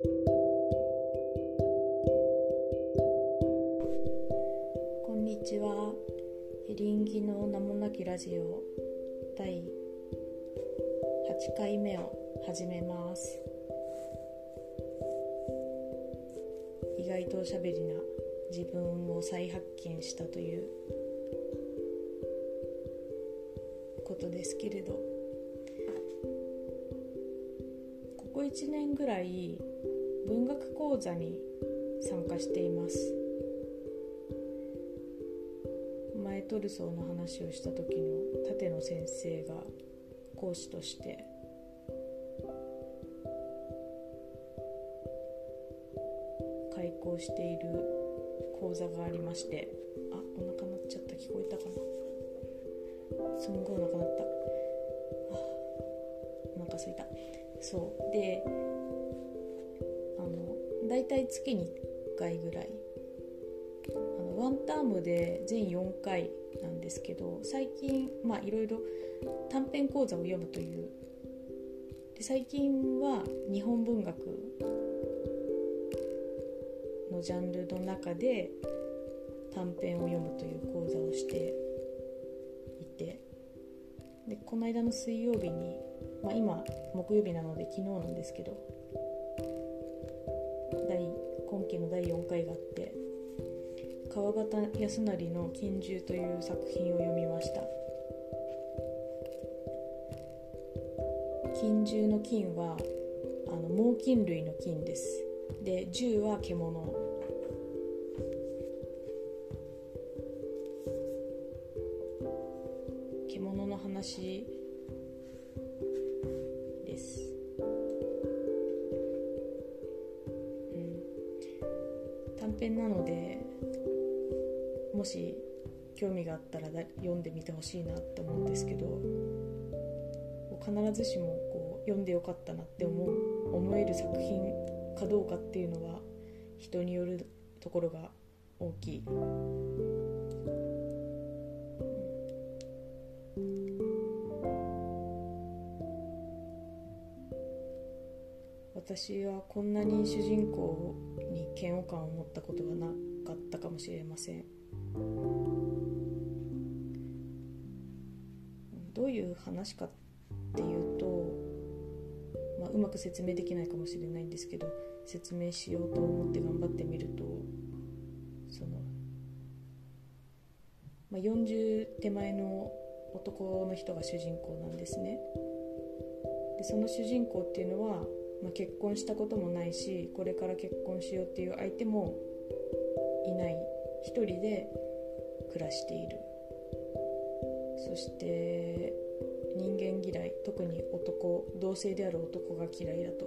こんにちは。エリンギの名もなきラジオ第8回目を始めます。意外とおしゃべりな自分を再発見したということですけれど。ここ1年ぐらい文学講座に参加しています。前トルソーの話をした時の舘野先生が講師として。開講している講座がありまして。あお腹鳴っちゃった。聞こえたかな。すんごいお腹鳴った。あお腹すいた。そう。であの大体月に1回ぐらい。あのワンタームで全4回なんですけど最近まあいろいろ短編講座を読むという。で最近は日本文学のジャンルの中で短編を読むという講座をしていて。でこの間の水曜日に、まあ、今木曜日なので昨日なんですけど第今期の第4回があって川端康成の「拳銃」という作品を読みました。拳銃の金はあの猛禽類の金です。で銃は獣。もし興味があったら読んでみてほしいなって思うんですけど必ずしもこう読んでよかったなって思う思える作品かどうかっていうのは人によるところが大きい。私はこんなに主人公に嫌悪感を持ったことがなかったかもしれませんどういう話かっていうと、まあ、うまく説明できないかもしれないんですけど説明しようと思って頑張ってみるとその、まあ、40手前の男の人が主人公なんですね。でその主人公っていうのはまあ、結婚したこともないしこれから結婚しようっていう相手もいない。一人で暮らしている。そして人間嫌い特に男同性である男が嫌いだと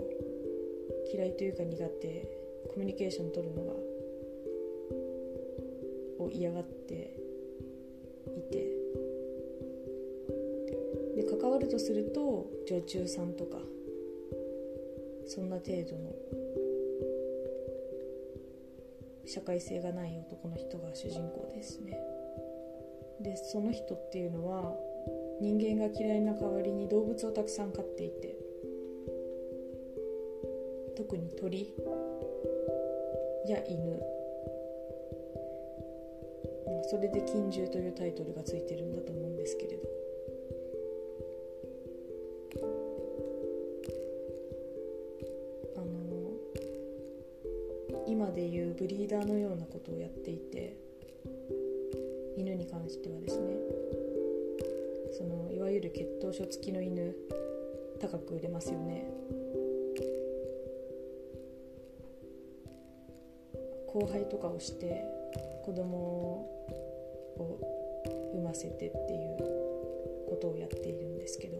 嫌いというか苦手コミュニケーション取るのがを嫌がっていて。で関わるとすると女中さんとかそんな程度の社会性がない男の人が主人公ですね。でその人っていうのは人間が嫌いな代わりに動物をたくさん飼っていて特に鳥や犬それで「禁獣」というタイトルがついてるんだと思うんですけれど。今でいうブリーダーのようなことをやっていて犬に関してはですねそのいわゆる血統書付きの犬高く売れますよね。交配とかをして子供を産ませてっていうことをやっているんですけど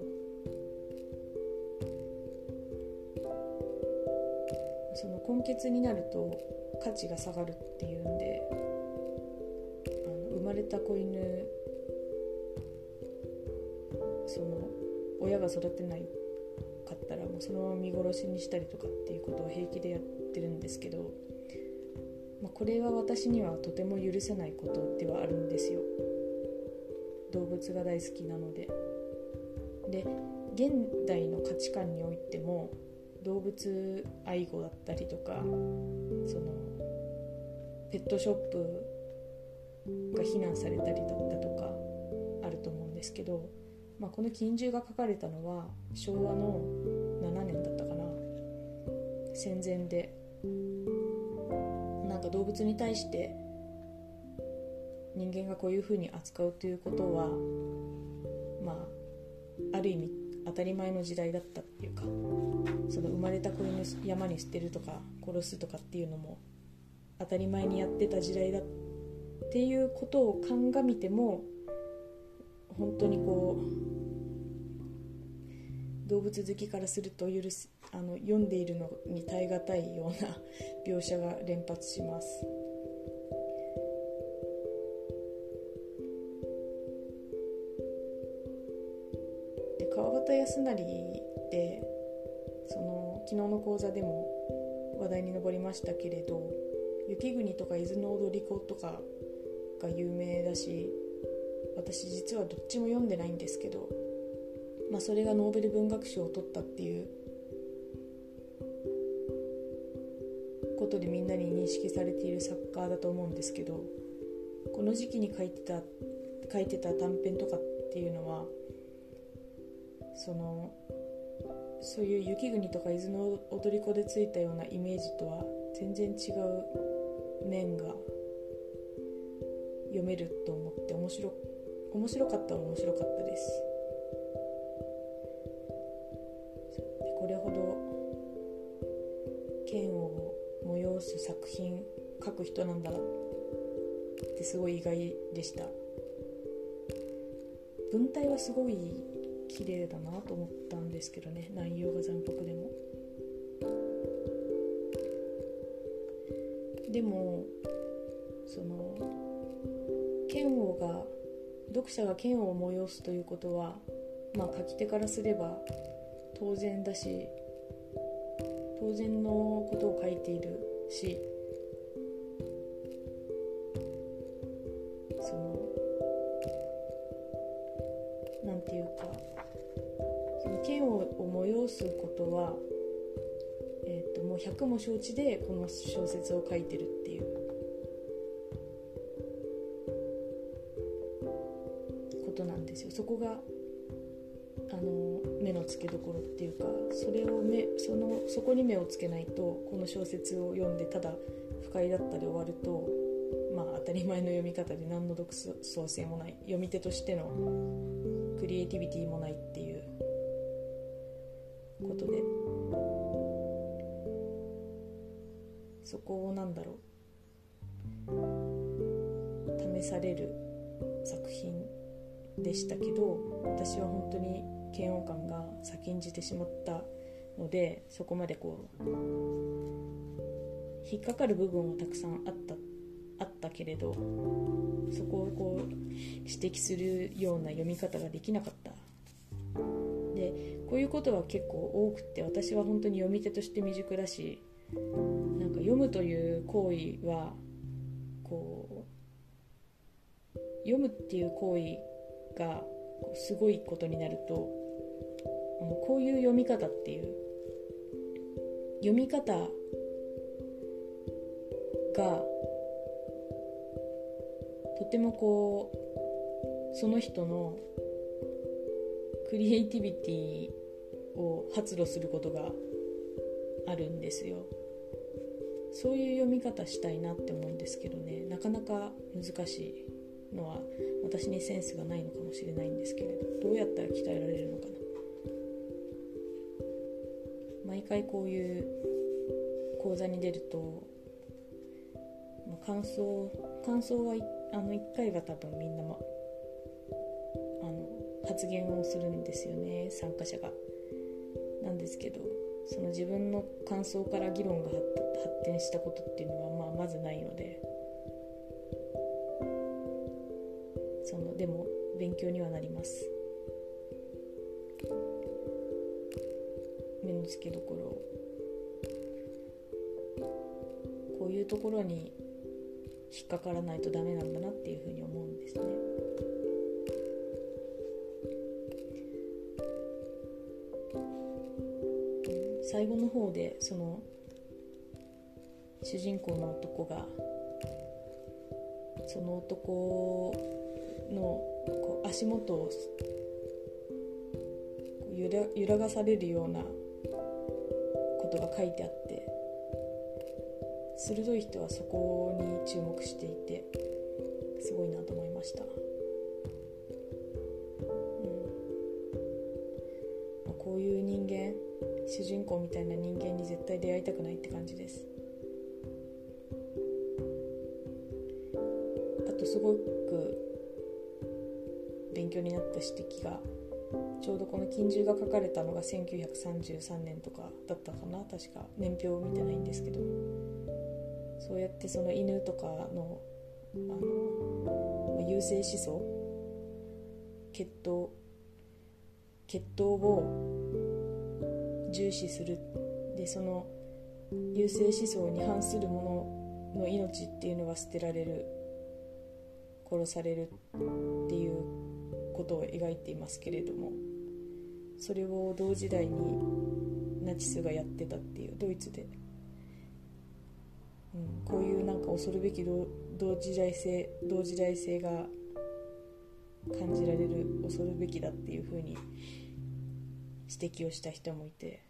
その根血になると価値が下がるっていうんであの生まれた子犬その親が育てないかったらもうそのまま見殺しにしたりとかっていうことを平気でやってるんですけど、まあ、これは私にはとても許せないことではあるんですよ。動物が大好きなので。で現代の価値観においても動物愛護だったりとかそのペットショップが非難されたりだったとかあると思うんですけど、まあ、この禁獣が書かれたのは昭和の7年だったかな。戦前でなんか動物に対して人間がこういうふうに扱うということはまあある意味当たり前の時代だったっていうかその生まれた子犬山に捨てるとか殺すとかっていうのも当たり前にやってた時代だっていうことを鑑みても本当にこう動物好きからすると許すあの読んでいるのに耐え難いような描写が連発します。川端康成ってその昨日の講座でも話題に上りましたけれど雪国とか伊豆の踊り子とかが有名だし私実はどっちも読んでないんですけど、まあ、それがノーベル文学賞を取ったっていうことでみんなに認識されている作家だと思うんですけどこの時期に書いてた書いてた短編とかっていうのはそのそういう雪国とか伊豆の踊り子でついたようなイメージとは全然違う面が読めると思って面白面白かったは面白かったです。でこれほど剣を催す作品書く人なんだなってすごい意外でした。文体はすごい綺麗だなと思ったんですけどね内容が残酷でも。でもその剣王が読者が剣を催すということはまあ書き手からすれば当然だし当然のことを書いているしすことは、えー、ともう百も承知でこの小説を書いてるっていう。ことなんですよ。そこがあの目の付けどころっていうかそれを目そのそこに目をつけないとこの小説を読んでただ不快だったで終わるとまあ当たり前の読み方で何の独創性もない読み手としてのクリエイティビティもないっていうことで。そこをなんだろう。試される作品でしたけど私は本当に嫌悪感が先んじてしまったのでそこまでこう引っかかる部分はたくさんあったあったけれどそこをこう指摘するような読み方ができなかったこういうことは結構多くて私は本当に読み手として未熟だしなんか読むという行為はこう読むっていう行為がすごいことになるとこういう読み方っていう読み方がとてもこうその人のクリエイティビティを発露することがあるんですよ。そういう読み方したいなって思うんですけどね。なかなか難しいのは私にセンスがないのかもしれないんですけれど。どうやったら鍛えられるのかな。毎回こういう講座に出ると、まあ、感想感想はあの1回は多分みんな、ま、あの発言をするんですよね。参加者が。ですけどその自分の感想から議論が発展したことっていうのは、まあ、まずないのでそのでも勉強にはなります目の付けどころこういうところに引っかからないとダメなんだなっていうふうに思うんですね。最後の方でその主人公の男がその男のこう足元を揺ら揺らがされるようなことが書いてあって鋭い人はそこに注目していてすごいなと思いました、うん、こういう人間主人公みたいな人間に絶対出会いたくないって感じです。あとすごく勉強になった指摘がちょうどこの拳銃が書かれたのが1933年とかだったかな確か年表を見てないんですけど。そうやってその犬とかのあのまあ優生思想血統血統を重視する。でその優生思想に反するものの命っていうのが捨てられる殺される。っていうことを描いていますけれどもそれを同時代にナチスがやってたっていうドイツで、うん、こういうなんか恐る。べき同時代性同時代性が感じられる。恐るべきだっていうふうに指摘をした人もいて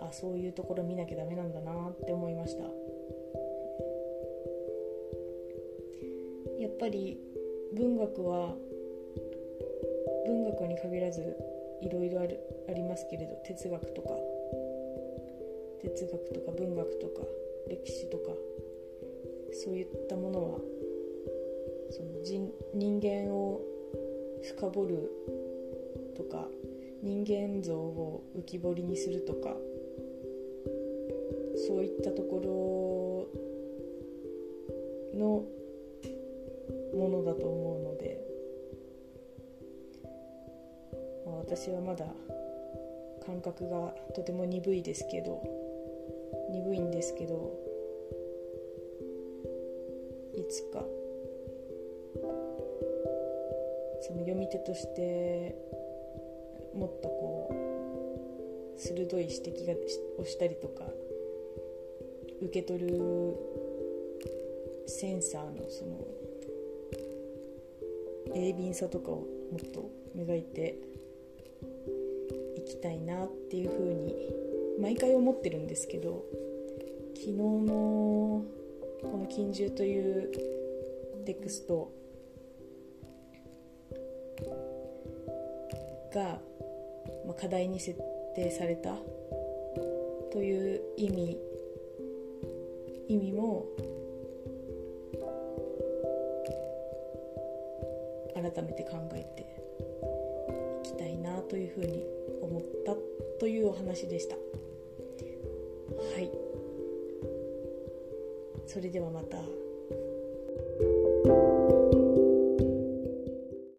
あそういうところ見なきゃダメなんだなって思いました。やっぱり文学は文学に限らずいろいろあるありますけれど哲学とか哲学とか文学とか歴史とかそういったものはその人人間を深掘るとか人間像を浮き彫りにするとかそういったところのものだと思うので、まあ、私はまだ感覚がとても鈍いですけど鈍いんですけどいつかその読み手としてもっとこう鋭い指摘がをしたりとか受け取るセンサーのその鋭敏さとかをもっと磨いていきたいなっていうふうに毎回思ってるんですけど昨日のこの「金獣」というテクストが、まあ、課題に設定された。という意味意味も改めて考えていきたいなというふうに思ったというお話でした。はい。それではまた。